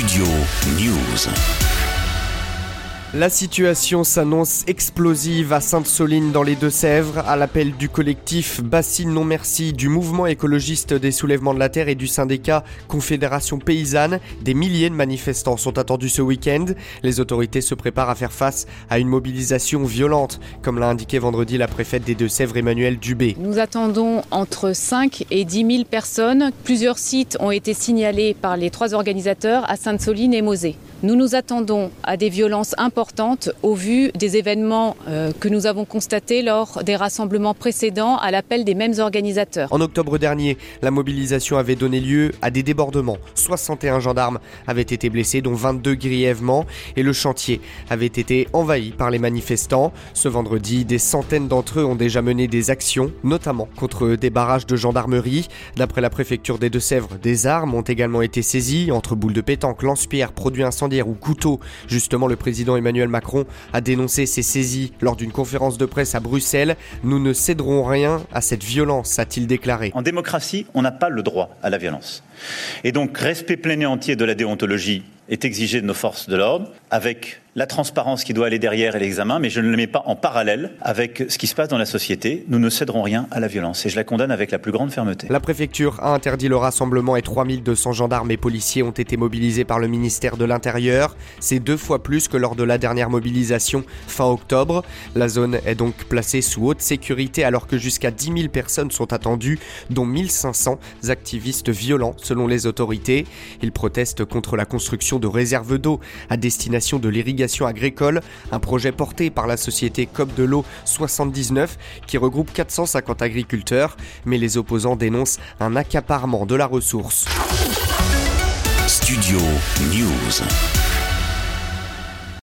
Studio News. La situation s'annonce explosive à Sainte-Soline dans les Deux-Sèvres, à l'appel du collectif Bassine Non Merci, du mouvement écologiste des soulèvements de la terre et du syndicat Confédération Paysanne. Des milliers de manifestants sont attendus ce week-end. Les autorités se préparent à faire face à une mobilisation violente, comme l'a indiqué vendredi la préfète des Deux-Sèvres Emmanuel Dubé. Nous attendons entre 5 et 10 000 personnes. Plusieurs sites ont été signalés par les trois organisateurs à Sainte-Soline et Mosée. Nous nous attendons à des violences importantes au vu des événements euh, que nous avons constatés lors des rassemblements précédents à l'appel des mêmes organisateurs. En octobre dernier, la mobilisation avait donné lieu à des débordements. 61 gendarmes avaient été blessés, dont 22 grièvement, et le chantier avait été envahi par les manifestants. Ce vendredi, des centaines d'entre eux ont déjà mené des actions, notamment contre des barrages de gendarmerie. D'après la préfecture des Deux-Sèvres, des armes ont également été saisies, entre boules de pétanque, lance-pierre, produits incendiaires ou couteau. Justement, le président Emmanuel Macron a dénoncé ces saisies lors d'une conférence de presse à Bruxelles. Nous ne céderons rien à cette violence, a-t-il déclaré. En démocratie, on n'a pas le droit à la violence. Et donc, respect plein et entier de la déontologie est exigé de nos forces de l'ordre, avec la transparence qui doit aller derrière et l'examen, mais je ne le mets pas en parallèle avec ce qui se passe dans la société. Nous ne céderons rien à la violence et je la condamne avec la plus grande fermeté. La préfecture a interdit le rassemblement et 3200 gendarmes et policiers ont été mobilisés par le ministère de l'Intérieur. C'est deux fois plus que lors de la dernière mobilisation fin octobre. La zone est donc placée sous haute sécurité alors que jusqu'à 10 000 personnes sont attendues, dont 1500 activistes violents selon les autorités. Ils protestent contre la construction de réserves d'eau à destination de l'irrigation agricole, un projet porté par la société COP de l'eau 79 qui regroupe 450 agriculteurs, mais les opposants dénoncent un accaparement de la ressource. Studio News.